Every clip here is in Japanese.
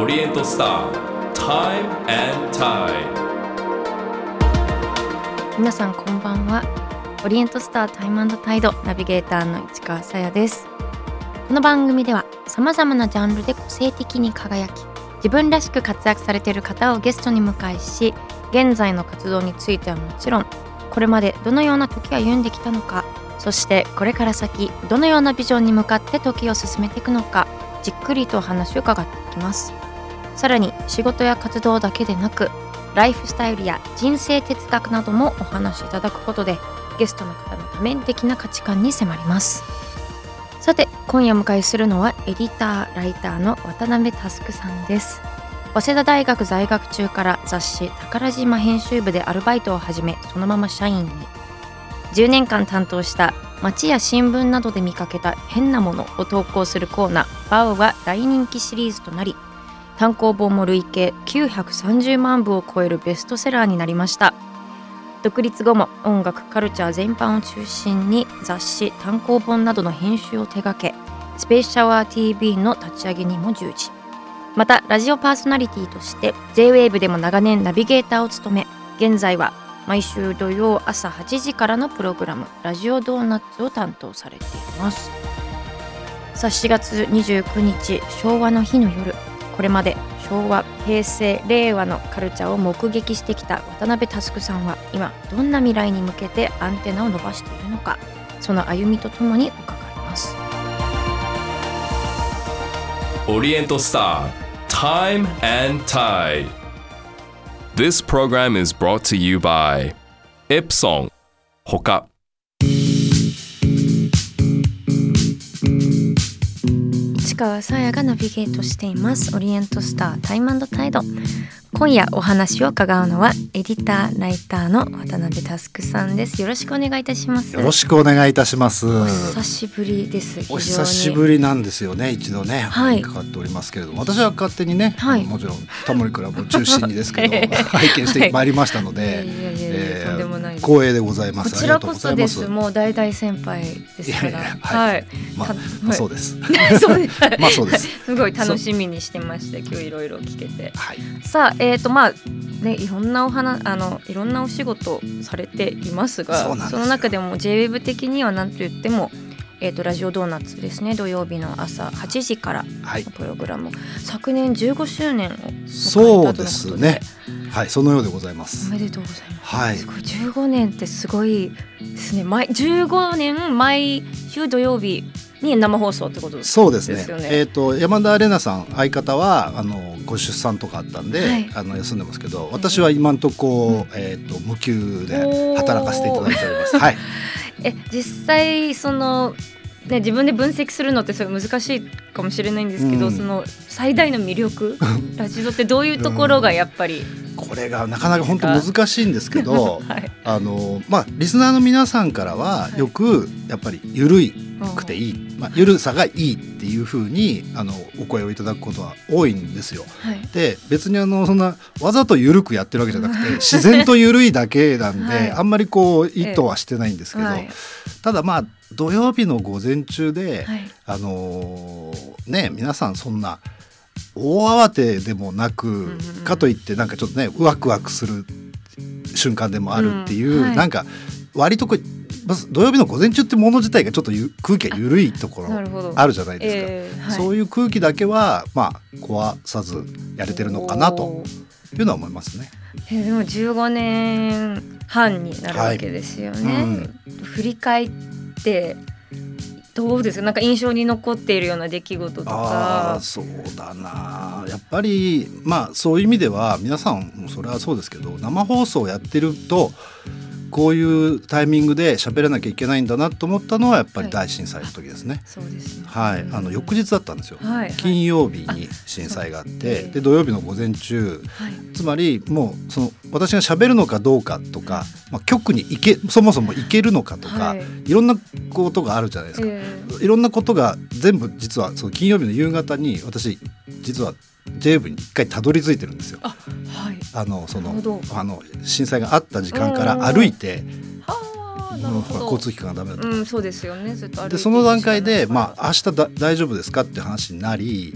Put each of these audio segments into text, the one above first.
オリエントスター Time and Tide 皆さんこんばんは。オリエントスタータイムタイドナビゲーターの市川さやです。この番組ではさまざまなジャンルで個性的に輝き自分らしく活躍されている方をゲストに迎えし現在の活動についてはもちろんこれまでどのような時を歩んできたのかそしてこれから先どのようなビジョンに向かって時を進めていくのかじっくりとお話を伺っていきます。さらに仕事や活動だけでなくライフスタイルや人生哲学などもお話しいただくことでゲストの方の多面的な価値観に迫ります。さて今夜お迎えするのはエディターライターの渡辺佑さんです。早稲田大学在学中から雑誌「宝島」編集部でアルバイトを始めそのまま社員に。10年間担当した街や新聞などで見かけた変なものを投稿するコーナー「バウは大人気シリーズとなり単行本も累計930万部を超えるベストセラーになりました。独立後も音楽カルチャー全般を中心に雑誌単行本などの編集を手掛けスペースシャワー TV の立ち上げにも従事。またラジオパーソナリティとして JWAVE でも長年ナビゲーターを務め現在は毎週土曜朝8時からのプログラム「ラジオドーナツ」を担当されています。さあ4月29日昭和の日の夜これまで昭和平成令和のカルチャーを目撃してきた渡辺佑さんは今どんな未来に向けてアンテナを伸ばしているのかその歩みとともに伺います。オリエントスター Time and Tide. This program is brought to you by Epson ほか川さやがナビゲートしています。オリエントスタータイムタイド。今夜お話を伺うのはエディターライターの渡辺佑さんです。よろしくお願いいたします。よろしくお願いいたします。お久しぶりです。お久しぶりなんですよね一度ね、はい。かかっておりますけれども。私は勝手にね、はい。もちろんタモリクラブを中心にですけど 拝見してまいりましたので、光栄でございます。こちらこそです。もう大大先輩ですから。ははい。まあたまあそうです。そうです。ま あそうです。すごい楽しみにしてまして今日いろいろ聞けて。はい。さあえっ、とまあねいろんなお話あのいろんなお仕事されていますがその中でも JWEB 的には何と言ってもえー、とラジオドーナツですね。土曜日の朝8時からはい。のプログラム、昨年15周年をそうですね。はいそのようでございまおすめでとうございます。はい。すごい。15年ってすごいですね。毎15年毎週土曜日に生放送ってことですそうですね。えっ、と山田玲奈さん相方はあのご出産とかあったんで、はい。あの休んでますけど私は今んとこ、えっ、と無給で働かせていただいております。はい。え実際そのね自分で分析するのってすごい難しいかもしれないんですけど、うん。その最大の魅力？ラジオってどういうところがやっぱり、これがなかなか本当難しいんですけど はい、あのまあリスナーの皆さんからはよくやっぱり緩いくていい、まあ、緩さがいいっていうふうにあのお声をいただくことは多いんですよ。はい。で別にあのそんなわざと緩くやってるわけじゃなくて自然と緩いだけなんで、はい。あんまりこう意図はしてないんですけど、はいただまあ土曜日の午前中で、はい。あのーね皆さんそんな大慌てでもなく、んうんかといってなんかちょっとねワクワクする瞬間でもあるっていう、うんはい。なんか割とこうまず土曜日の午前中ってもの自体がちょっとゆ空気が緩いところあるじゃないですか。えーはい。そういう空気だけはまあ壊さずやれてるのかなというのは思いますね。えーでも15年半になるわけですよね、はい。振り返ってどうですかなんか印象に残っているような出来事とか。あそうだな。やっぱりまあそういう意味では皆さんそれはそうですけど生放送をやってるとこういうタイミングで喋らなきゃいけないんだなと思ったのはやっぱり大震災の時ですね。はい、あの翌日だったんですよ。はい。はい金曜日に震災があってで土曜日の午前中はい。つまりもうその私が喋るのかどうかとか、まあ、局に行けそもそも行けるのかとか、はい。い、ろんなことがあるじゃないですか。え。いろんなことが全部実はその金曜日の夕方に私実は j 部に一回たどり着いてるんですよ。あはい。あのそのあの震災があった時間から歩いて、交通機関がダメだと。うんそうですよね。でその段階で、まあ、明日だ大丈夫ですかって話になり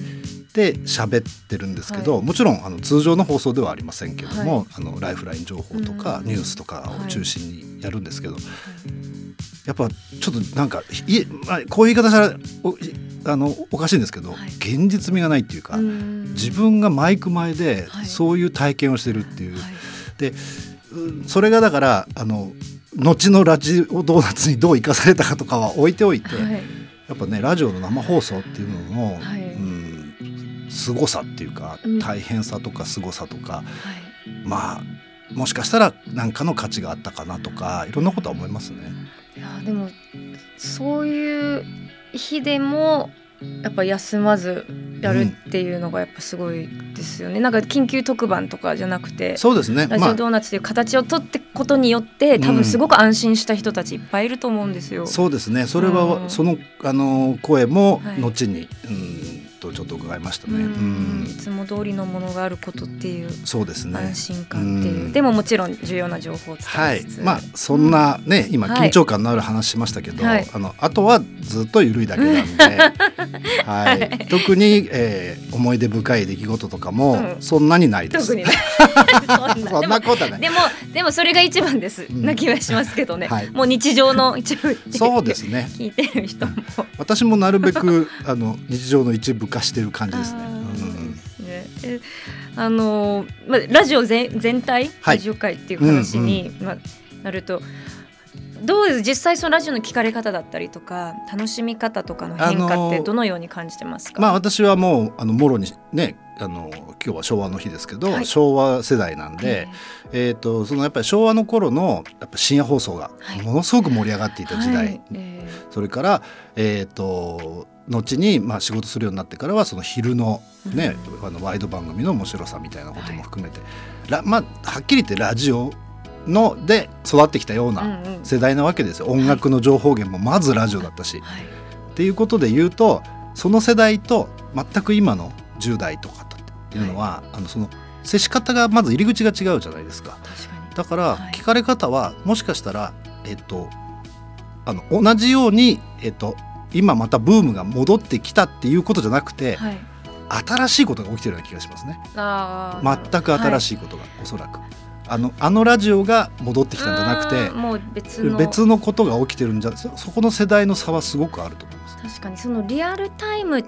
て喋ってるんですけど、はい。もちろんあの通常の放送ではありませんけども、はい。あのライフライン情報とかうん。ニュースとかを中心にやるんですけど、やっぱちょっとなんかいえ、まあ、こういう言い方したらおあのおかしいんですけど、はい。現実味がないっていうか、うん。自分がマイク前ではい。そういう体験をしてるっていう、はい。でうんそれがだからあの後のラジオドーナツにどう生かされたかとかは置いておいて、はい。やっぱねラジオの生放送っていうのの、はい。うん、凄さっていうか、うん。大変さとか凄さとかはい。まあもしかしたら何かの価値があったかなとかいろんなことは思いますね。いやでもそういう日でもやっぱ休まずやるっていうのがやっぱすごいですよね、なんか緊急特番とかじゃなくてそうですね。ラジまあ。オドーナツという形を取ってことによって多分すごく安心した人たちいっぱいいると思うんですよ。そうですね。それは、うん。そのあの声もはい。後に、うんとちょっと伺いましたうね。ん。うん。いつも通りのものがあることっていうそうですね。安心感っていう、うん。でももちろん重要な情報をはい伝えつつ、、まあそんなね、今はい。緊張感のある話しましたけど、はい。あのあとはずっと緩いだけなんで、はい、特に、えー思い出深い出来事とかもうん。そんなにないです。特にね。そんなそんなことはない。でもでもそれが一番です、うん。な気はしますけどね、はい。もう日常の一部そうですね。聞いてる人も。私もなるべく あの日常の一部化してる感じですね。あのーまあラジオ全全体、はい。ラジオ界っていう話に、まあ、なるとどうです？実際そのラジオの聞かれ方だったりとか楽しみ方とかの変化ってあのーどのように感じてますか、まあ私はもうあのもろにねあの今日は昭和の日ですけど、はい。昭和世代なんで、えー、とそのやっぱり昭和の頃のやっぱ深夜放送がはい。ものすごく盛り上がっていた時代、はい。えそれから、えー、と後にまあ仕事するようになってからはその昼の,、ねあのワイド番組の面白さみたいなことも含めて、らまあ、はっきり言ってラジオので育ってきたようーなうんうん。世代なわけですよ、音楽の情報源もまずラジオだったし。はい。っていうことで言うとその世代と全く今の10代とかっていうのは、あのその接し方がまず入り口が違うじゃないですか。確かに。だからはい。聞かれ方はもしかしたら、えっと、あの同じように、えっと、今またブームが戻ってきたっていうことじゃなくて、はい。新しいことが起きてるような気がしますね。全く新いしいことが、おそらくあのあのラジオが戻ってきたんじゃなくてもう別の。別のことが起きてるんじゃそそこの世代の差はすごくあると思います。確かにそのリアルタイムっ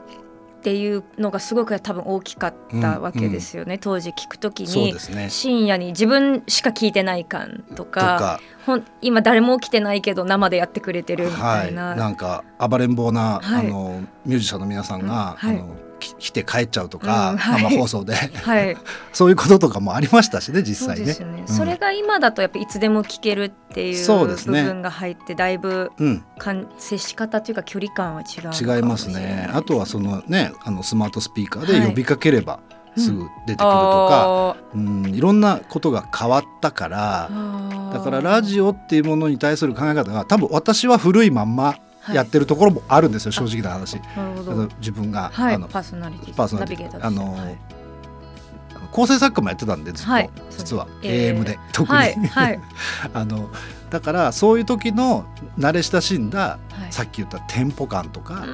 ていうのがすごく多分大きかったわけですよね、当時聞くときに深夜に自分しか聞いてない感ととか。かほん今誰も起きてないけど生でやってくれてるみたいな、はい、なんか暴れん坊な、はい。あのミュージシャンの皆さんが、うん。はい。あのき来て帰っちゃうとか、うんはい。生放送で。はい、そういうこととかもありましたしね実際ね。ね、うん。それが今だとやっぱいつでも聞けるっていう部そうですね。分が入ってだいぶうん、かん接し方というか距離感は違う違いますね。あとはそのねあのスマートスピーカーはい。で呼びかければすぐ出てくるとか、あうんいろんなことが変わったからー。だからラジオっていうものに対する考え方が多分私は古いまんまやってるところもあるんですよ、正直な話。なるほあのど自分が、はいあのパーソナリティパーソナリティ。あの、構成作家もやってたんでずっと、はい実は、えー。AM で特に、あのだからそういう時の慣れ親しんだ、はい。さっき言ったテンポ感とか、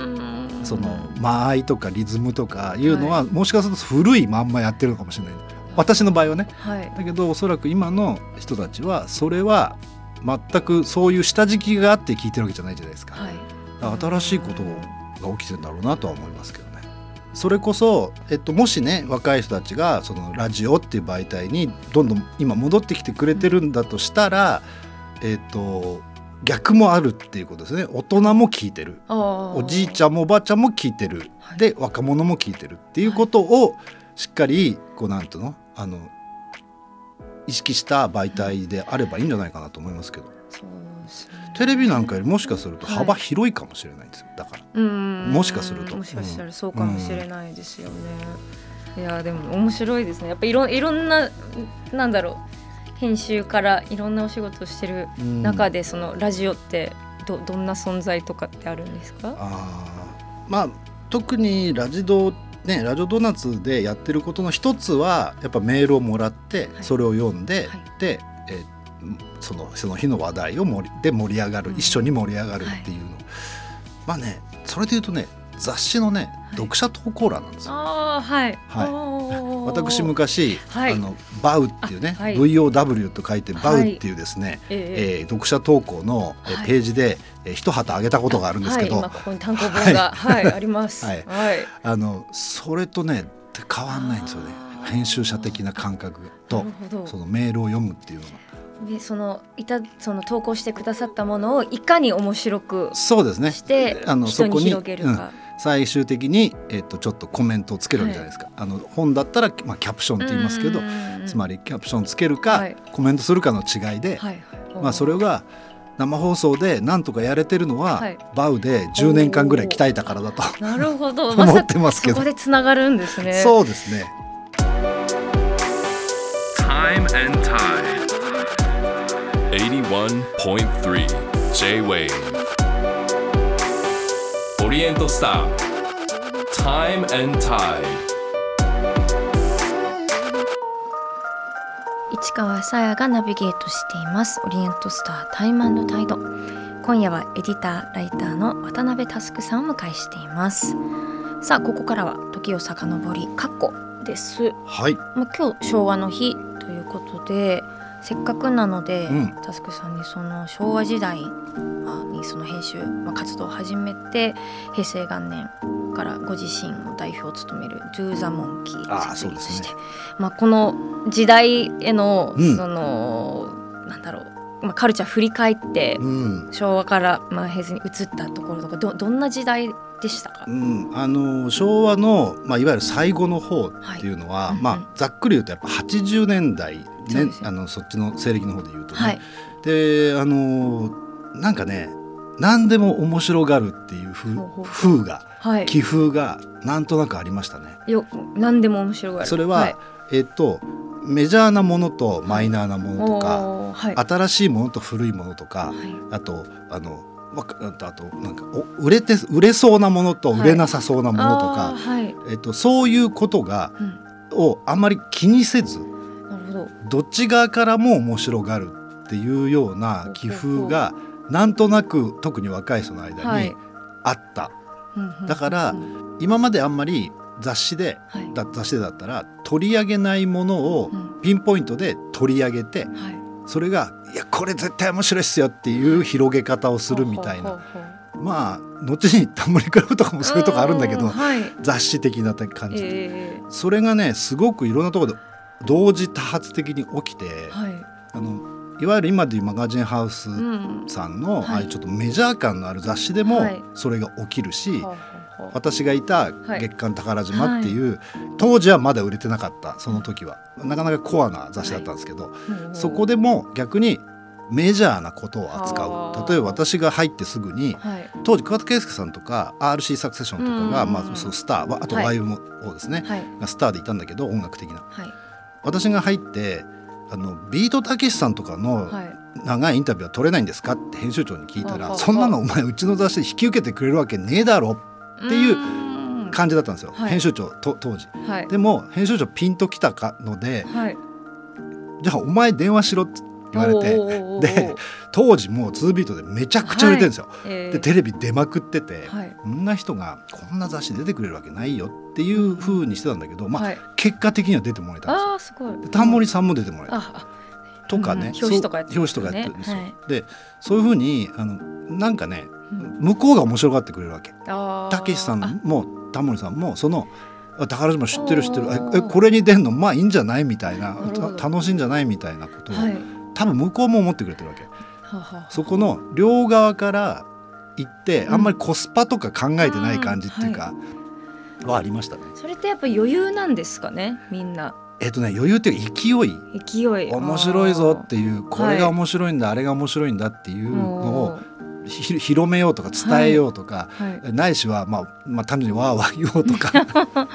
その間合いとかリズムとかいうのは、もしかすると古いまんまやってるのかもしれない。私の場合はね。はい。だけどおそらく今の人たちはそれは全くそういう下敷きがあって聞いてるわけじゃないじゃないですか。はい。だから新しいことが起きてるんだろうなとは思いますけどね。それこそ、えっと、もしね若い人たちがそのラジオっていう媒体にどんどん今戻ってきてくれてるんだとしたら、えっと、逆もあるっていうことですね。大人も聞いてる。おおじいちゃんもおばあちゃんも聞いてる、はい。で若者も聞いてるっていうことをしっかりこうなんていうの？あの意識した媒体であればいいんじゃないかなと思いますけど。テレビなんかよりもしかするとはい。幅広いかもしれないんですよ。だから。うん。もしかすると。もしかしたらそうかもしれないですよね、いやでも面白いですね。やっぱいろいろんななんだろう編集からいろんなお仕事をしてるうん。中でそのラジオってどどんな存在とかってあるんですか？あー。まあ特にラジドねラジオドーナツでやってることの一つはやっぱメールをもらってはい。それを読んで、はい。で、えーそのその日の話題を盛りで盛り上がる、うん。一緒に盛り上がるっていうの、まあねそれで言うとね雑誌のね読者投稿欄なんですよ。はい。はい私昔、はい。あのバウっていうね、あはい。VOW と書いてバウっていうですね、ええ。ー読者投稿のページで、えー一旗あげたことがあるんですけど、はい、今ここに単行本がはい、あります。はい。はい。あのそれとね変わんないんですよね。編集者的な感覚なと。そのメールを読むっていうのが。でそのいたその投稿してくださったものをいかに面白くそうですね。してあのそこに広げるか。うん最終的に、えっとちょっとコメントをつけるわけじゃないですか、あの本だったら、まあ、キャプションって言いますけどつまり、りキャプションつけるか、はい。コメントするかの違いで、はいはい、まあ、それが生放送でなんとかやれてるのは、はい。バウで10年間ぐらい鍛えたからだとなるほど。思ってますけど。そこでつながるんですね。そうですね。Time and Tide. 81.3 J-Wave オリエントスター。Time and Tide 市川さやがナビゲートしています。オリエントスタータイムタイド今夜はエディターライターの渡辺佑さんを迎えしています。さあここからは時を遡り過去です。はい。まあ、今日昭和の日ということでせっかくなので、うん。タスクさんにその昭和時代まあにその編集、まあ、活動を始めて平成元年からご自身を代表を務める「Do the Monkey」あー設立して、そうまあ、この時代へのうん。その、なんだろう、まあ、カルチャー振り返ってうん、昭和から、まあ、平成に移ったところとかどどんな時代でしたか、うん、あの昭和の、まあ、いわゆる最後の方っていうのは、はい。うんうん。まあ、ざっくり言うとやっぱ80年代、ねね。あのそっちの西暦の方で言うとね、はい。であのなんかね何でも面白がるっていう風がはい。気風がなんとなくありましたね。よ何でも面白がる。それは、えっとメジャーなものとマイナーなものとか、はい。新しいものと古いものとか、はい。あとあのあとなんかお売れて売れそうなものと売れなさそうなものとか、はい、えっと、そういうことがうん、をあんまり気にせずど。どっち側からも面白がるっていうような気風がなんとなく特に若い人の間はい。にあった、だからうん今まであんまり雑誌ではい。だ雑誌でだったら取り上げないものをうん。ピンポイントで取り上げてはい。それが「いやこれ絶対面白いっすよ」っていう広げ方をするみたいな。まあ後に「タモリクラブ」とかもそういうとこあるんだけどうはい。雑誌的な感じで。えそれがねすごくいろんなところで同時多発的に起きて、ー、はい。あのいわゆる今でいうマガジンハウスうん。さんの、はい。ああいうちょっとメジャー感のある雑誌でもはい。それが起きるし、ほうほうほう私がいたはい。月刊宝島っていう、当時はまだ売れてなかったその時は。なかなかコアな雑誌だったんですけど、ほうほうそこでも逆にメジャーなことを扱はあう例えば私が入ってすぐにはい。当時桑田佳祐さんとか RC サクセションとかが、うんまあ、そのスターあとはい YMO ですね、はい。がスターでいたんだけど音楽的な。はい。私が入ってあのビートたけしさんとかのはい。長いインタビューは取れないんですかって編集長に聞いたら、そんなのお前うちの雑誌で引き受けてくれるわけねえだろっていう感じだったんですよ、はい。編集長と当時。はい。でも編集長ピンときたかのではい。じゃあお前電話しろって言われてで当時もう2ビートでめちゃくちゃ売れてるんですよ、えー。でテレビ出まくってて、はい。こんな人がこんな雑誌出てくれるわけないよっていう風にしてたんだけど、まあ、はい。結果的には出てもらえたんですよ。すごい。でタモリさんも出てもらえたとかね、うん。表紙とかやってるんですよ。はい。でそういうふうにあのなんかねうん。向こうが面白がってくれるわけ。たけしさんもタモリさんもそのあ宝島知ってる知ってる。ええこれに出んのまあいいんじゃないみたいな。楽しいんじゃないみたいなことを、はい。多分向こうも思ってくれてるわけ。そこの両側から行って、あんまりコスパとか考えてない感じっていうか、はありましたね。それってやっぱ余裕なんですかねみんなえっとね余裕っていうか勢い。勢い。面白いぞっていうこれが面白いんだ、あれが面白いんだっていうのをひ広めようとか伝えようとか、はい。ないしは、まあ、まあ単純にわーわー言おうとか。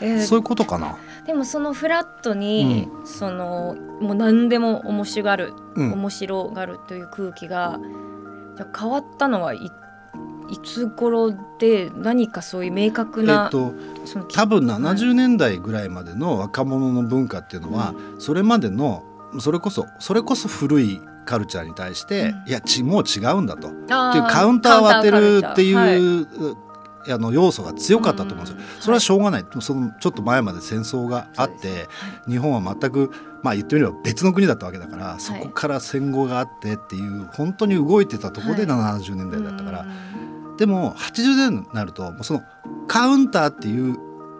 えーそういうことかな。でもそのフラットに、そのもう何でも面白がる、うん。面白がるという空気がじゃあ変わったのはいいつ頃で何かそういう明確えな、っとその多分はい。70年代ぐらいまでの若者の文化っていうのは、それまでのそれこそそれこそ古いカルチャーに対して、うん。いやちもう違うんだと。っていうあカウンターを当てるっていう、はいあの要素が強かったと思うんですよ。うん。それはしょうがない、そのちょっと前まで戦争があって、はい。日本は全くまあ言ってみれば別の国だったわけだから、そこから戦後があってっていう本当に動いてたところではい。70年代だったから、うんでも80年になるとそのカウンターっていう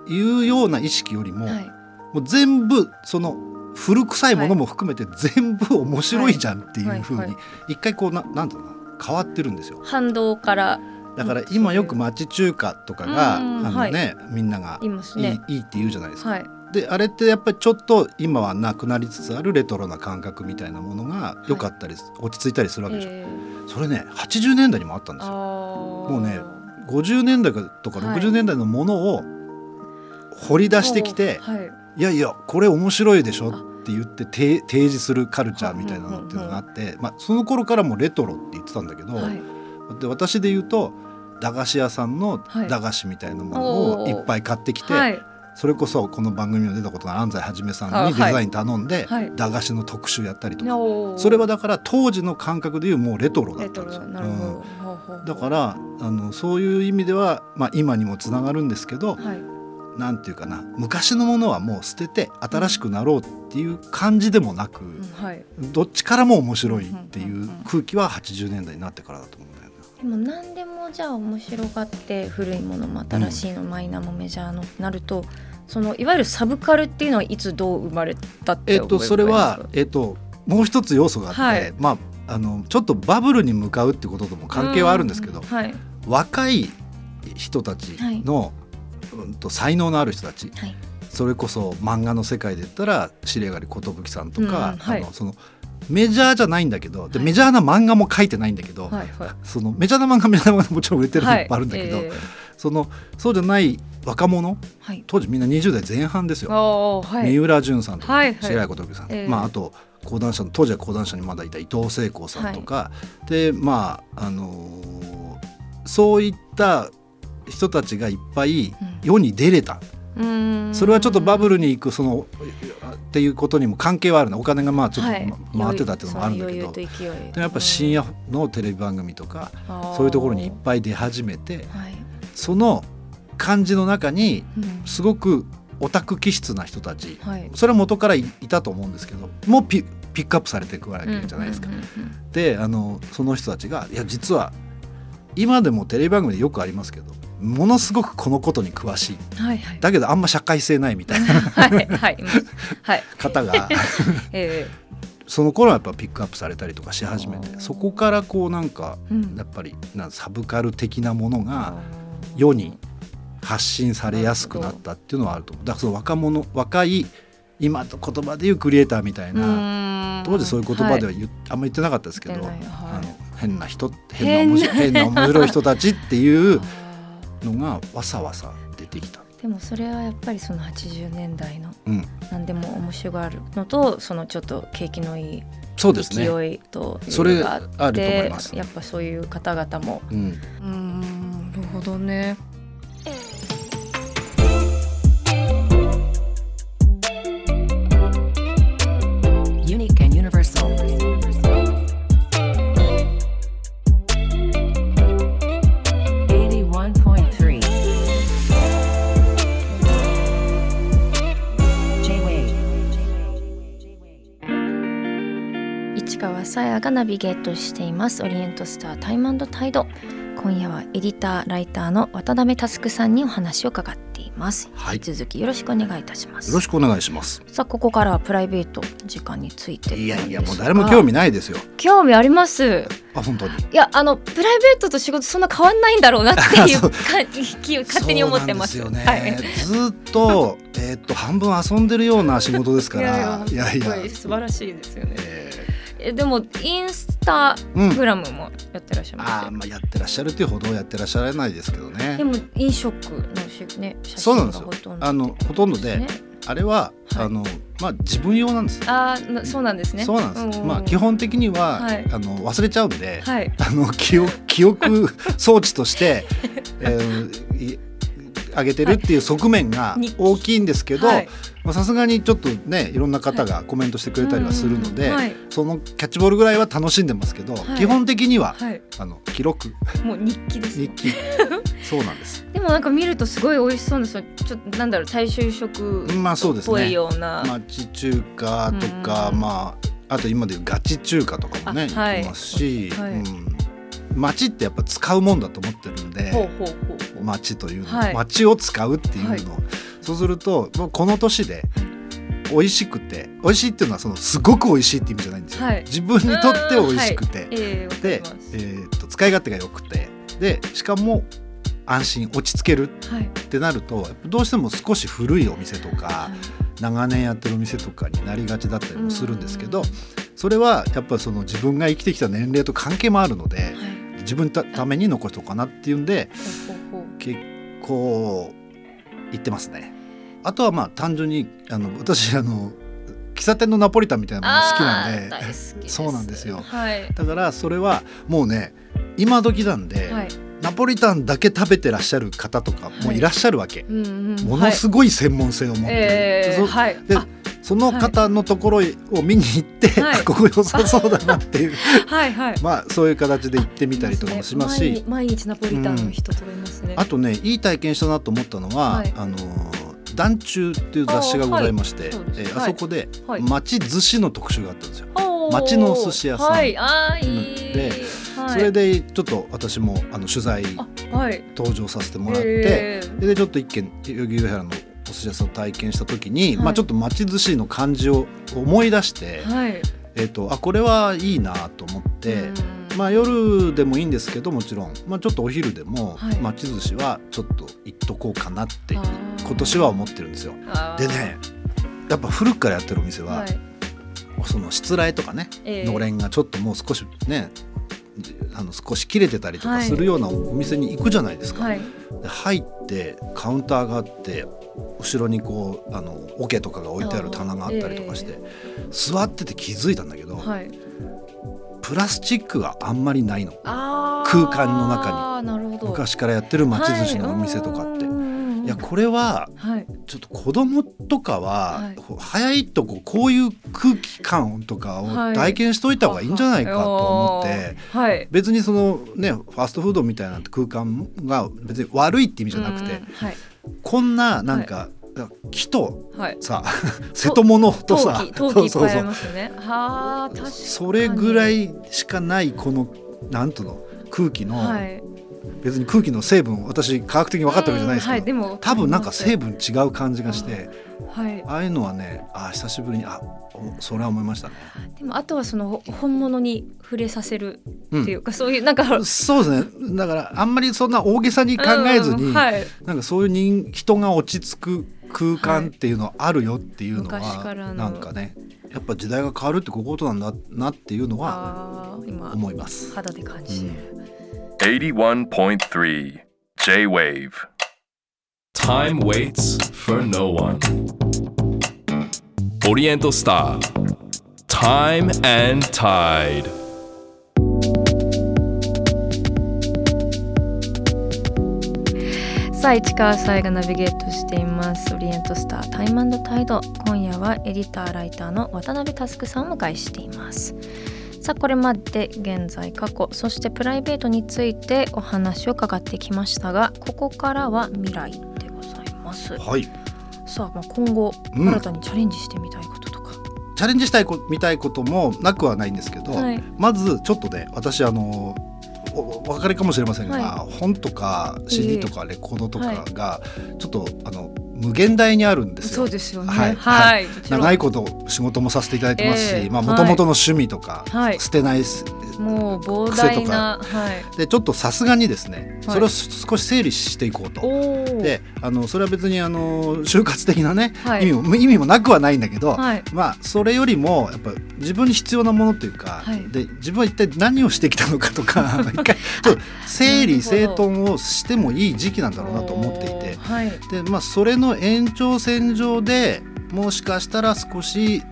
いうような意識よりも、はいもう全部その古臭いものも含めて全部面白いじゃんっていうふうにはいはい一回こうななんていう変わってるんですよ。反動からだから今よく町中華とかがあうんのねみんながいいね。いいって言うじゃないですか。はい。であれってやっぱりちょっと今はなくなりつつあるレトロな感覚みたいなものが良かったり、落ち着いたりするわけでしょ。えーそれね80年代にもあったんですよ。ももうね50年代とかはい。60年代のものを掘り出してきて、はい、い、やいやこれ面白いでしょって言って提提示するカルチャーみたいなのっていうのがあって、まあ、その頃からもレトロって言ってたんだけど、はい、で私で言うと駄菓子屋さんのはい。駄菓子みたいなものをいっぱい買ってきて、はい、それこそこの番組にも出たことの安西はじめさんにデザイン頼んで、はい。駄菓子の特集やったりとか、おー。それはだから当時の感覚でいうもうレトロだったんですよ。うん。だからあのそういう意味では、まあ、今にもつながるんですけど、はい、なんていうかな昔のものはもう捨てて新しくなろうっていう感じでもなく、うんはい。どっちからも面白いっていう空気は80年代になってからだと思うんだよね。でも何でもじゃあ面白がって古いものも新しいの、マイナーもメジャーのなるとそのいわゆるサブカルっていうのはいつどう生まれたってえっとそれは、えっと、もう一つ要素があって、はい。まああのちょっとバブルに向かうってこととも関係はあるんですけど、うはい。若い人たちの、うん、と才能のある人たちはい。それこそ漫画の世界で言ったら尻上がり寿さんとか、うんはい。あのそのメジャーじゃないんだけどではい。メジャーな漫画も書いてないんだけど、はいはい。そのメジャーな漫画メジャーな漫画もちろん売れてるのいっぱいあるんだけど、えーそのそうじゃない若者はい。当時みんな20代前半ですよ、はい。三浦淳さんとか、はいはい。白井寿さん、ええ。まあ、あと講談社の当時は講談社にまだいた伊藤聖子さんとか、でまああのーそういった人たちがいっぱい世に出れた、うーん。それはちょっとバブルに行くそのっていうことにも関係はあるの。お金がまあちょっと、回ってたっていうのもあるんだけど。でもやっぱ深夜のテレビ番組とか、そういうところにいっぱい出始めてはいその感じの中にうん。すごくオタク気質な人たちはい。それは元からいいたと思うんですけどもうピピックアップされていくわけじゃないですか。うんうんうんであのその人たちがいや実は今でもテレビ番組でよくありますけどものすごくこのことに詳しい。うんはいはい。だけどあんま社会性ないみたいな。はいはい。はい。方が。え その頃はやっぱピックアップされたりとかし始めてそこからこうなんかやっぱりなんサブカル的なものが世に発信されやすくなったっていうのはあると思う。だからその若者若い今の言葉で言うクリエイターみたいなな当時そういう言葉では言っあんま言ってなかったですけど、はい。あの変な人変な。面白い変な面白い人たちっていう のがわさわさ出てきた。でもそれはやっぱりその80年代のうん、何でも面白がるのとそのちょっと景気のいいそうですね。勢いというそれのがあってあると思います。やっぱそういう方々も。うん、うんなるほどねさやがナビゲートしていますオリエントスタータイムタイド今夜はエディターライターの渡辺佑さんにお話を伺っています、はい引き続きよろしくお願いいたしますよろしくお願いします。さあここからはプライベート時間についていやいやもう誰も興味ないですよ。興味ありますあ本当に。いやあのプライベートと仕事そんな変わんないんだろうなっていう か気勝手に思ってますよね。はいずーっとえーっと半分遊んでるような仕事ですから。いやいや。素晴らしいですよねええでもインスタ。グラムもやってらっしゃいますよあーまあやってらっしゃるっていうほどやってらっしゃらないですけどねで。も飲食のしね写そうなんですよ真がほとんどあのほとんどで、ねあれは、はいあのまあ自分用なんですよ。あそうなんですねそうなんです。んまあ基本的には、はいあの忘れちゃうんで、はいあの記憶記憶装置として、えーいあげてるっていう側面が大きいんですけどさすがにちょっとねいろんな方がコメントしてくれたりはするので、うん。はい。そのキャッチボールぐらいは楽しんでますけど、はい。基本的には、はい。あの記録。もう日記です日記。そうなんです。でもなんか見るとすごい美味しそうですよちょっとなんだろう大衆食まあそうですっぽいね。ような、町中華とか、うん。まああと今でいうガチ中華とかもね、行きますし、はい。うん、町ってやっぱ使うもんだと思ってるんで。ほうほうほう町というの、はい。町を使うっていうの、はい。そうするともうこの年で美味しくて美味しいっていうのはそのすごく美味しいって意味じゃないんですよ、はい。自分にとって美味しくて、でえーっと使い勝手が良くて。でしかも安心落ち着けるはい。ってなるとどうしても少し古いお店とかはい。長年やってるお店とかになりがちだったりもするんですけどうん。それはやっぱその自分が生きてきた年齢と関係もあるのではい。自分たために残しとこうかなっていうんで結構言ってますね。あとはまあ単純にあの私あの喫茶店のナポリタンみたいなのが好きなんで。そうなんですよ。はい。だからそれはもうね今時なんで、はい。ナポリタンだけ食べてらっしゃる方とかもいらっしゃるわけ、うんうんものすごい専門性を持ってえー、はい。であその方のところを見に行って、はい。ここ良さそうだなっていう。はいはい。まあそういう形で行ってみたりとかもしますし、毎日毎日ナポリタンの人とかいますね、あとねいい体験したなと思ったのは、はい。あの団中っていう雑誌がございましてあはい。えーはい。あそこではい。町寿司の特集があったんですよ。町のお寿司屋さん。はい。あーいい、ではい、それでちょっと私もあの取材あはい。登場させてもらって、えー。でちょっと一軒代々木上原のお寿司屋さんを体験した時に、はい。まあちょっと町寿司の感じを思い出して、はい。えっ、とあこれはいいなと思って。うん。まあ、夜でもいいんですけどもちろん、まあ、ちょっとお昼でもはい。町寿司はちょっと行っとこうかなって今年は思ってるんですよ。でねやっぱ古くからやってるお店は、はい。そのしつらえとかねえーのれんがちょっともう少しねあの少し切れてたりとかするようなお店に行くじゃないですか。はい。で入ってカウンターがあって後ろにこうあの桶とかが置いてある棚があったりとかして、座ってて気づいたんだけど、はい。プラスチックがあんまりないの。空間の中に。昔からやってる町寿司のお店とかって。はい。うんいやこれははい。ちょっと子供とかは、はい。早いとここういう空気感とかをはい。体験しといた方がいいんじゃないかと思って、はい。別にそのねファーストフードみたいな空間が別に悪いって意味じゃなくて、こんななんか、木とはい。さ瀬戸物と陶さ器陶器 そうそうますよね。はあ確かに。それぐらいしかないこのなんとの空気の、はい別に空気の成分私科学的に分かったわけじゃないですけど、うんはいでも多分なんか成分分違う感じがして、はい。ああいうのはねあ久しぶりにあおそれは思いましたね。でもあとはそのほ本物に触れさせるうんっていうか、そういうなんかそうですね。だからあんまりそんな大げさに考えずに、うんはい。なんかそういう人人が落ち着く空間っていうのあるよっていうのは、昔からの。なんかねやっぱ時代が変わるってこういうことなんだなっていうのは思います。肌で感じてる、81.3 J-Wave. Time waits for no one. オリエントスター Time and Tide. さあ市川さえがナビゲートしていますオリエントスタータイムタイド今夜はエディターライターの渡辺佑さんをお迎えしていますさあこれまで現在過去そしてプライベートについてお話を伺ってきましたがここからは未来でございます。はい。さあまあ今後うん。新たにチャレンジしてみたいこととか、チャレンジしたいこみたいこともなくはないんですけど、はい。まずちょっとね私あのおお分かりかもしれませんが、は本とか CD とかレコードとはかがちょっとあの無限大にあるんですよ。そうですよね。はい。はい、長いこと仕事もさせていただいてますし、まあええ。はいもともとの趣味とか、はい。捨てないすもう膨大なはい。でちょっとさすがにですね、はい。それを少し整理していこうと。であのそれは別にあの就活的なね、はい。意味も意味もなくはないんだけど、はい。まあそれよりもやっぱ自分に必要なものっていうか、はい。で自分は一体何をしてきたのかとか 一回ちょっと整理整頓をしてもいい時期なんだろうなと思っていて。で、まあ、それの延長線上でもしかしたら少し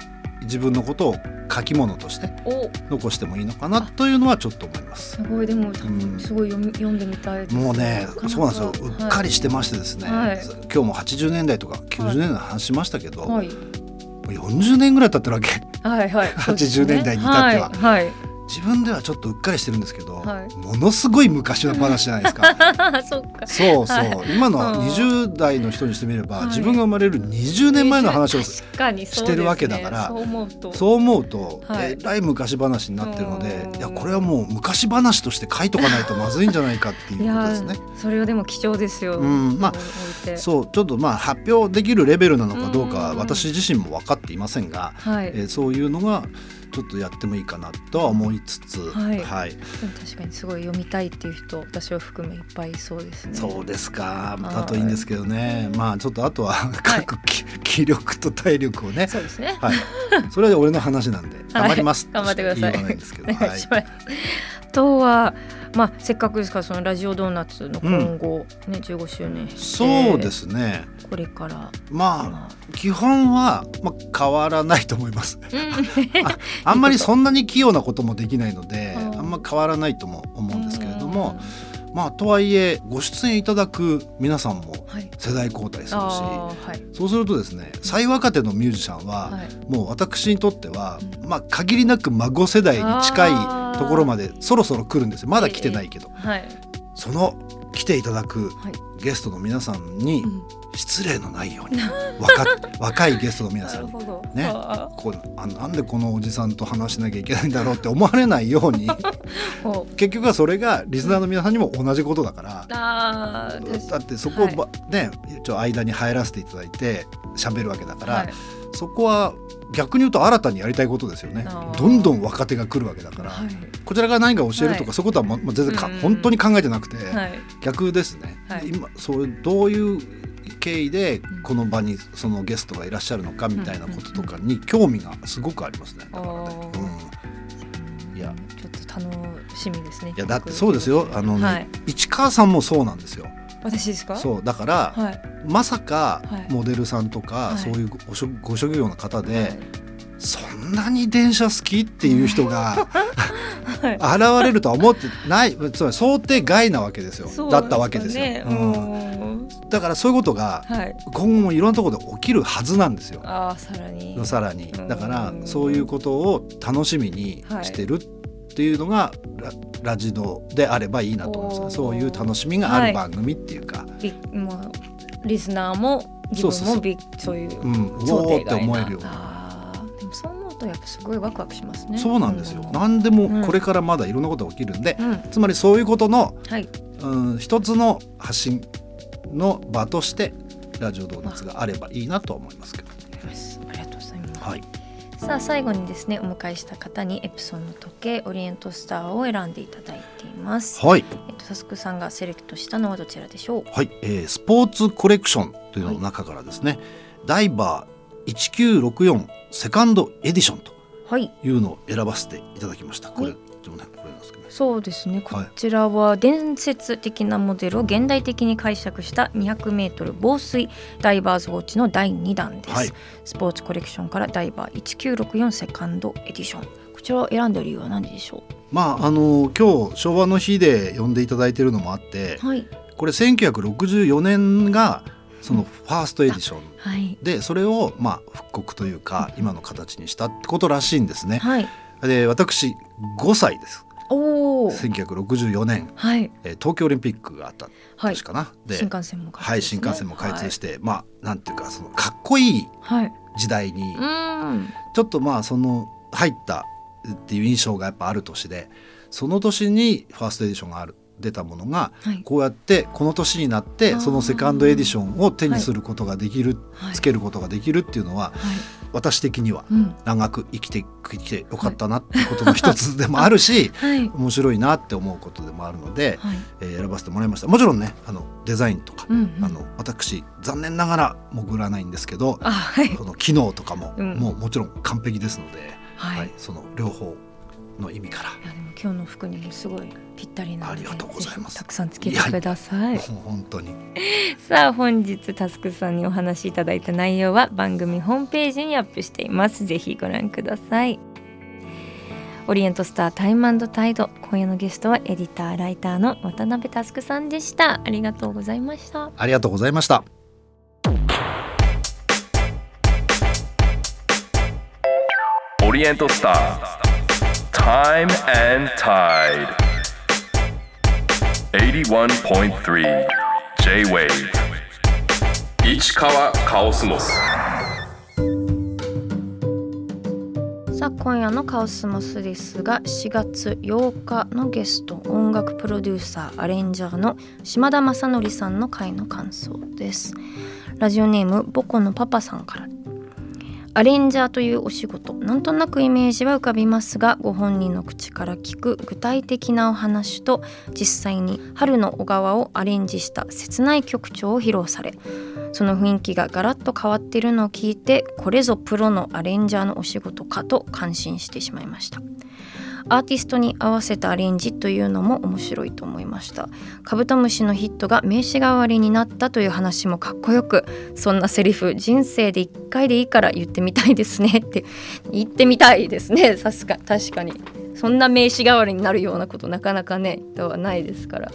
自分のことを書き物としてお。残してもいいのかなというのはちょっと思います。すごいでもん。すごい読み読んでみたいもうねそうなんですよ。うっかりしてましてですね、はい。今日も80年代とか90年代の話しましたけど、はい。もう40年ぐらい経ってるわけ。はいはい。80年代に至っては。はい、はい自分ではちょっとうっかりしてるんですけど、はい。ものすごい昔の話じゃないですか。そうそう、はい。今のうん。20代の人にしてみれば、はい。自分が生まれる20年前の話をしてるわけだからそう思うと。そう思うと、はい。えらい昔話になってるのでうん。いやこれはもう昔話として書いとかないとまずいんじゃないかっていうことですね。それはでも貴重ですよ、うん。まあそうちょっとまあ発表できるレベルなのかどうか私自身も分かっていませんが、はい、えーそういうのがちょっとやってもいいかなとは思いつつ、はい。はい、でも確かにすごい読みたいっていう人私を含めいっぱいいそうですね。そうですか。はい。だといいんですけどね。まあちょっとあとは各気気力と体力をね、そうですね。はい、それは俺の話なんで頑張ります、頑張ってください。言わないんですけど、お願いします、あとはまあせっかくですからそのラジオドーナツの今後、ね15周年そうですね。これからまあま基本は、まあ、変わらないと思います。ああんまりそんなに器用なこともできないのでうん。あんま変わらないとも思うんですけれどもまあとはいえご出演いただく皆さんもはい。世代交代するしあーはい。そうするとですね最若手のミュージシャンは、はい。もう私にとっては、まあ限りなく孫世代に近いところまでそろそろ来るんですよ。まだ来てないけど、はい。その来ていただくはい。ゲストの皆さんにうん。失礼のないように若 若いゲストの皆なさんね。あこうあなんでこのおじさんと話しなきゃいけないんだろうって思われないように。結局はそれがリスナーの皆さんにも同じことだから。だってそこをねちょ間に入らせていただいて喋るわけだから、はいそこは逆に言うと新たにやりたいことですよね。どんどん若手が来るわけだから、はい。こちらが何か教えるとか、はい。そういうことはももう全然か、うん。本当に考えてなくて、はい。逆ですね、はい。今そういうどういう経緯でこの場にそのゲストがいらっしゃるのかみたいなこととかに興味がすごくありますね。だからね、いや。ちょっと楽しみですねいやだってそうですよ。あのね、はい。市川さんもそうなんですよ私ですか？そうだから、はい。まさかはい。モデルさんとか、はい。そういうご職業の方で、はい。そんなに電車好きっていう人が はい。現れるとは思ってない。つまり想定外なわけですよ。そうだったわけですよ、ねうん。うん。だからそういうことがはい。今後もいろんなところで起きるはずなんですよ。ああさらに。さらに。うんだからそういうことを楽しみにしてるっていうのがララジドであればいいなと思うんですそういう楽しみがあはいる番組っていうか、びもうリスナーも自分もびそういううん、う想おーって思えるような。でもそう思うとやっぱすごいワクワクしますね。そうなんですよ。うん。何でもこれからまだいろんなことが起きるんで、うん。つまりそういうことの、はい。うん、一つの発信の場としてラジオドーナツがあればいいなと思いますけど。ありがとうございます。はい。さあ最後にですねお迎えした方にエプソンの時計オリエントスターを選んでいただいていますはい。えっとタスクさんがセレクトしたのはどちらでしょう？はい、えースポーツコレクションというのの中からですね、ダイバー1964セカンドエディションとはいいうのを選ばせていただきました。これ、はいこれ。そうですね。こはい。ちらは伝説的なモデルを現代的に解釈した 200m 防水ダイバーズウォッチの第2弾です、はい。スポーツコレクションからダイバー1964セカンドエディション。こちらを選んだ理由は何でしょまああの今日昭和の日で呼んでいただいているのもあってう、はい。これ1964年がそのファーストエディション。はい。でそれをまあ復刻というか今の形にしたってことらしいんですね。はい。で私5歳ですおお1964年、はい。えー東京オリンピックがあったはい。年かな、で新幹線も開通はい新幹線も開通して、まあなんていうかそのかっこいいはい、はい、時代にうーん。ちょっとまあその入ったっていう印象がやっぱある年でその年にファーストエディションがある出たものがはい。こうやってこの年になってそのセカンドエディションを手にすることができる、はい。つけることができるっていうのははい私的にはうん。長く生きて生きてよかったなっていうことの一つでもあるし、はい。面白いなって思うことでもあるので、はい。えー選ばせてもらいました。もちろんねあのデザインとか、うんうん。あの私残念ながら潜らないんですけどあはい。その機能とかも、うん。もうもちろん完璧ですので、はい、はい、その両方の意味から。いやでも今日の服にもすごいぴったりなのでありがとうございます。たくさんつけてください。本当に。さあ本日タスクさんにお話しいただいた内容は番組ホームページにアップしています。ぜひご覧ください。オリエントスタータイムタイド今夜のゲストはエディターライターの渡辺佑さんでした。ありがとうございました。ありがとうございました。オリエントスター Time and Tide. 81.3 J-Wave 市川カオスモスさあ今夜のカオスモスですが4月8日のゲスト音楽プロデューサーアレンジャーの島田正則さんの回の感想です。ラジオネームボコのパパさんから。アレンジャーというお仕事。なんとなくイメージは浮かびますがご本人の口から聞く具体的なお話と実際に春の小川をアレンジした切ない曲調を披露されその雰囲気がガラッと変わっているのを聞いてこれぞプロのアレンジャーのお仕事かと感心してしまいました。アーティストに合わせたアレンジというのも面白いと思いました。カブトムシのヒットが名刺代わりになったという話もかっこよくそんなセリフ人生で1回でいいから言ってみたいですねって 言ってみたいですね。さすが確かに。そんな名刺代わりになるようなことなかなかねではないですから。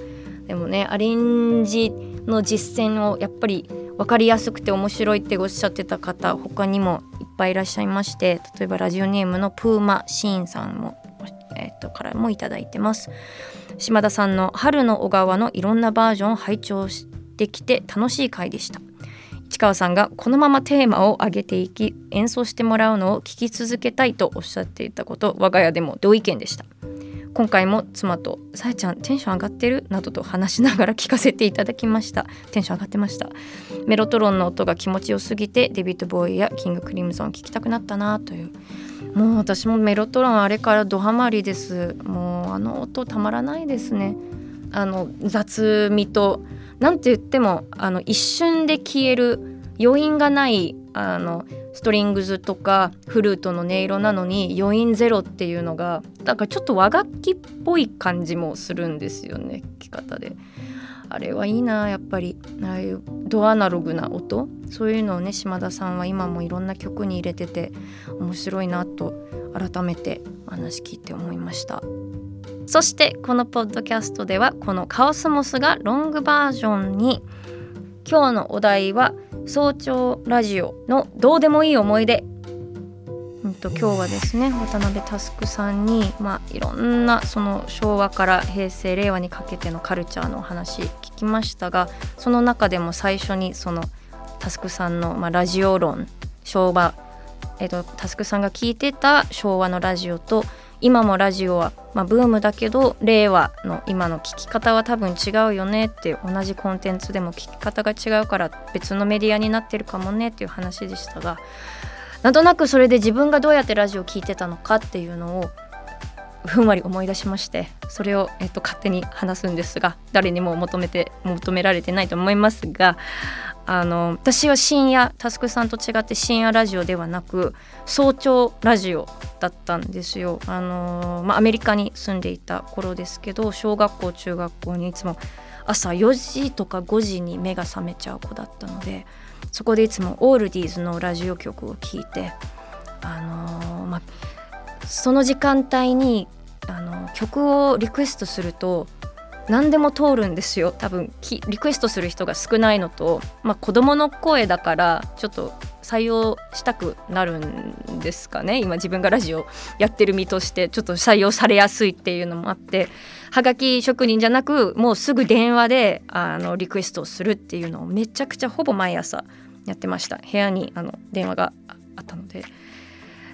でもねアレンジの実践をやっぱり分かりやすくて面白いっておっしゃってた方他にもいっぱいいらっしゃいまして例えばラジオネームのプーマシーンさんも、えっとからもいただいてます。島田さんの春の小川のいろんなバージョンを拝聴してきて楽しい回でした。市川さんがこのままテーマを上げていき演奏してもらうのを聞き続けたいとおっしゃっていたこと我が家でも同意見でした。今回も妻と「さえちゃんテンション上がってる?」などと話しながら聞かせていただきました。テンション上がってました。メロトロンの音が気持ちよすぎてデビッド・ボーイやキング・クリムゾン聞きたくなったなという。もう私もメロトロンあれからドハマりですもうあの音たまらないですねあの雑味となんて言ってもあの一瞬で消える余韻がないあのストリングスとかフルートの音色なのに余韻ゼロっていうのがだからちょっと和楽器っぽい感じもするんですよね聴き方で。あれはいいなやっぱり。ああいうドアナログな音。そういうのをね島田さんは今もいろんな曲に入れてて面白いなと改めて話聞いて思いました。そしてこのポッドキャストではこのカオスモスがロングバージョンに今日のお題は早朝ラジオのどうでもいい思い出と今日はですね渡辺佑さんに、まあ、いろんなその昭和から平成令和にかけてのカルチャーのお話聞きましたがその中でも最初にその佑さんの、まあ、ラジオ論昭和えっと佑さんが聞いてた昭和のラジオと今もラジオは、まあ、ブームだけど令和の今の聞き方は多分違うよねって同じコンテンツでも聞き方が違うから別のメディアになってるかもねっていう話でしたがなんとなくそれで自分がどうやってラジオを聞いてたのかっていうのをふんわり思い出しましてそれを、えっと、勝手に話すんですが誰にも求めて求められてないと思いますがあの私は深夜タスクさんと違って深夜ラジオではなく早朝ラジオだったんですよ。あのまあ、アメリカに住んでいた頃ですけど小学校中学校にいつも朝4時とか5時に目が覚めちゃう子だったのでそこでいつもオールディーズのラジオ局を聞いて、あのま、その時間帯にあの曲をリクエストすると何でも通るんですよ。多分リクエストする人が少ないのと、まあ、子供の声だからちょっと採用したくなるんですかね。今自分がラジオやってる身としてちょっと採用されやすいっていうのもあってはがき職人じゃなくもうすぐ電話であのリクエストをするっていうのをめちゃくちゃほぼ毎朝やってました。部屋にあの電話があったので。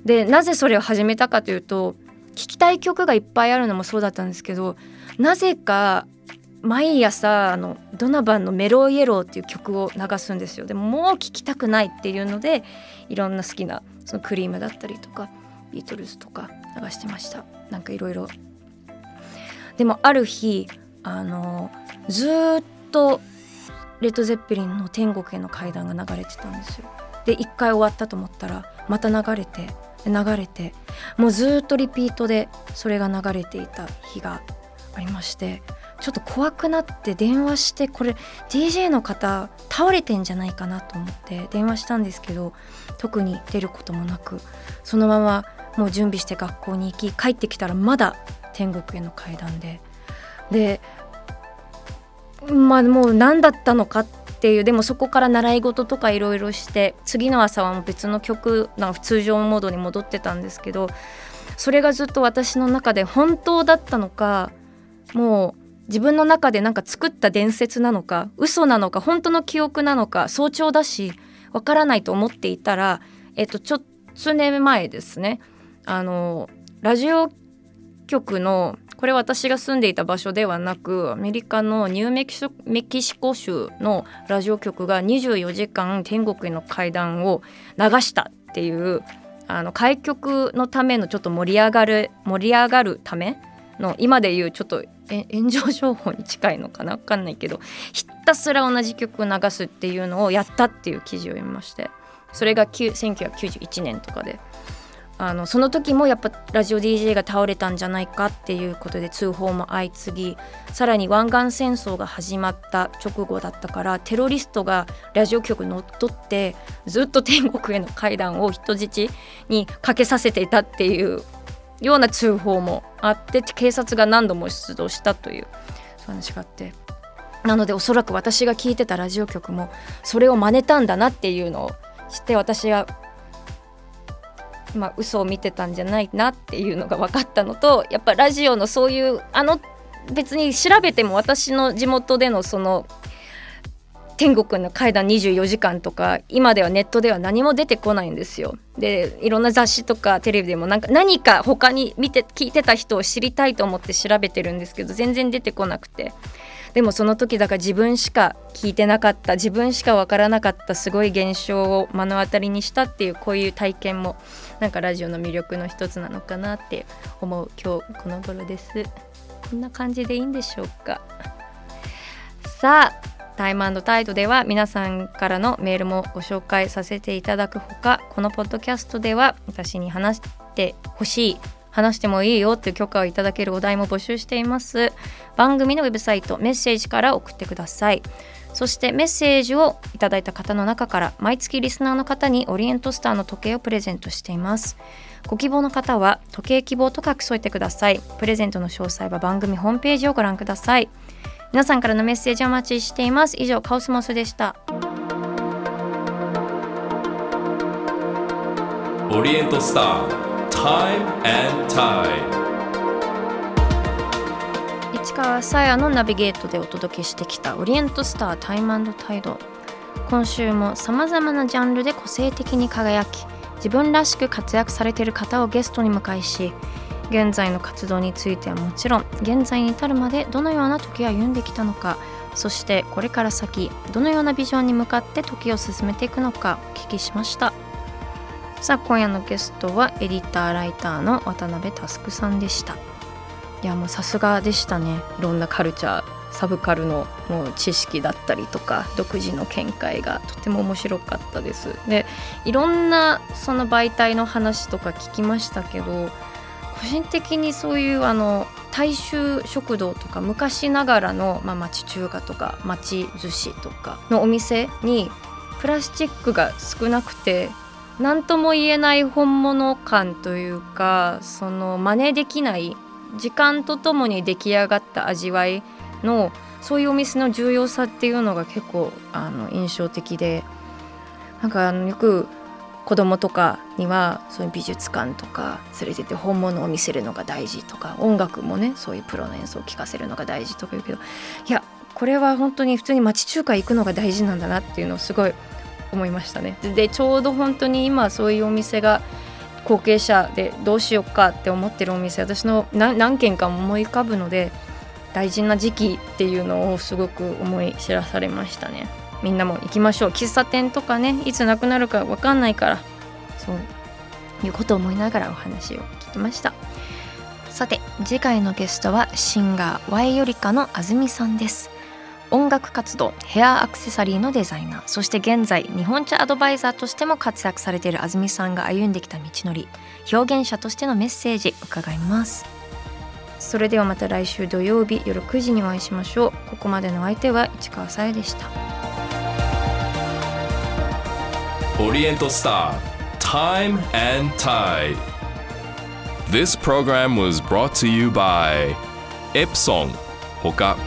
でなぜそれを始めたかというと聴きたい曲がいっぱいあるのもそうだったんですけどなぜか毎朝あのドナバンの「メロイエロー」っていう曲を流すんですよ。でももう聴きたくないっていうのでいろんな好きなそのクリームだったりとかビートルズとか流してました。なんかいろいろでもある日あのずっとレッド・ゼッペリンの「天国への階段」が流れてたんですよ。で一回終わったと思ったらまた流れて流れてもうずっとリピートでそれが流れていた日がありましてちょっと怖くなって電話してこれ DJ の方倒れてんじゃないかなと思って電話したんですけど特に出ることもなくそのままもう準備して学校に行き帰ってきたらまだ天国への階段で。でまあもう何だったのかっていうでもそこから習い事とかいろいろして次の朝はもう別の曲なんか通常モードに戻ってたんですけどそれがずっと私の中で本当だったのかもう自分の中でなんか作った伝説なのか嘘なのか本当の記憶なのか早朝だしわからないと思っていたら、えっと、ちょっと数年前ですね。あのラジオ局のこれ私が住んでいた場所ではなくアメリカのニューメキシメキシコ州のラジオ局が24時間天国への階段を流したっていうあの開局のためのちょっと盛り上がる盛り上がるための今でいうちょっと炎上商法に近いのかな？分かんないけどひたすら同じ曲を流すっていうのをやったっていう記事を読みましてそれが9 1991年とかで。あのその時もやっぱラジオ DJ が倒れたんじゃないかっていうことで通報も相次ぎさらに湾岸戦争が始まった直後だったからテロリストがラジオ局に乗っ取ってずっと天国への階段を人質にかけさせていたっていうような通報もあって警察が何度も出動したという話があって。なのでおそらく私が聞いてたラジオ局もそれを真似たんだなっていうのを知って私がまあ嘘を見てたんじゃないなっていうのが分かったのとやっぱラジオのそういうあの別に調べても私の地元でのその天国の階段24時間とか今ではネットでは何も出てこないんですよ。でいろんな雑誌とかテレビでもなんか何か他に見て聞いてた人を知りたいと思って調べてるんですけど全然出てこなくてでもその時だから自分しか聞いてなかった自分しか分からなかったすごい現象を目の当たりにしたっていうこういう体験もなんかラジオの魅力の一つなのかなって思う今日この頃です。こんな感じでいいんでしょうかさあタイムタイドでは皆さんからのメールもご紹介させていただくほかこのポッドキャストでは私に話してほしい話してもいいよっていう許可をいただけるお題も募集しています。番組のウェブサイトメッセージから送ってください。そしてメッセージをいただいた方の中から毎月リスナーの方にオリエントスターの時計をプレゼントしています。ご希望の方は時計希望と書き添えてください。プレゼントの詳細は番組ホームページをご覧ください。皆さんからのメッセージお待ちしています。以上カオスモスでした。オリエントスター。Time and Tide. 市川さやのナビゲートでお届けしてきたオリエントスタータイムタイド今週もさまざまなジャンルで個性的に輝き自分らしく活躍されている方をゲストに迎えし現在の活動についてはもちろん現在に至るまでどのような時を歩んできたのかそしてこれから先どのようなビジョンに向かって時を進めていくのかお聞きしました。さあ今夜のゲストはエディターライターの渡辺佑さんでした。いやもうさすがでしたね。いろんなカルチャーサブカルのもう知識だったりとか独自の見解がとても面白かったです。でいろんなその媒体の話とか聞きましたけど個人的にそういうあの大衆食堂とか昔ながらの、まあ、町中華とか町寿司とかのお店にプラスチックが少なくて何とも言えない本物感というかその真似できない時間とともに出来上がった味わいのそういうお店の重要さっていうのが結構あの印象的でなんかあのよく子供とかにはそういう美術館とか連れてって本物を見せるのが大事とか音楽もねそういうプロの演奏を聴かせるのが大事とか言うけどいやこれは本当に普通に町中華行くのが大事なんだなっていうのをすごい思いましたね。でちょうど本当に今そういうお店が後継者でどうしようかって思ってるお店私の何軒か思い浮かぶので大事な時期っていうのをすごく思い知らされましたね。みんなも行きましょう。喫茶店とかねいつなくなるか分かんないから。そう。いうことを思いながらお話を聞きました。さて次回のゲストはシンガー Y よりかのあずみさんです。音楽活動ヘアアクセサリーのデザイナー。そして現在日本茶アドバイザーとしても活躍されているあずみさんが歩んできた道のり。表現者としてのメッセージ伺います。それではまた来週土曜日夜9時にお会いしましょう。ここまでの相手は市川さやでした。オリエントスター Time and Tide. This program was brought to you by Epsong. ほか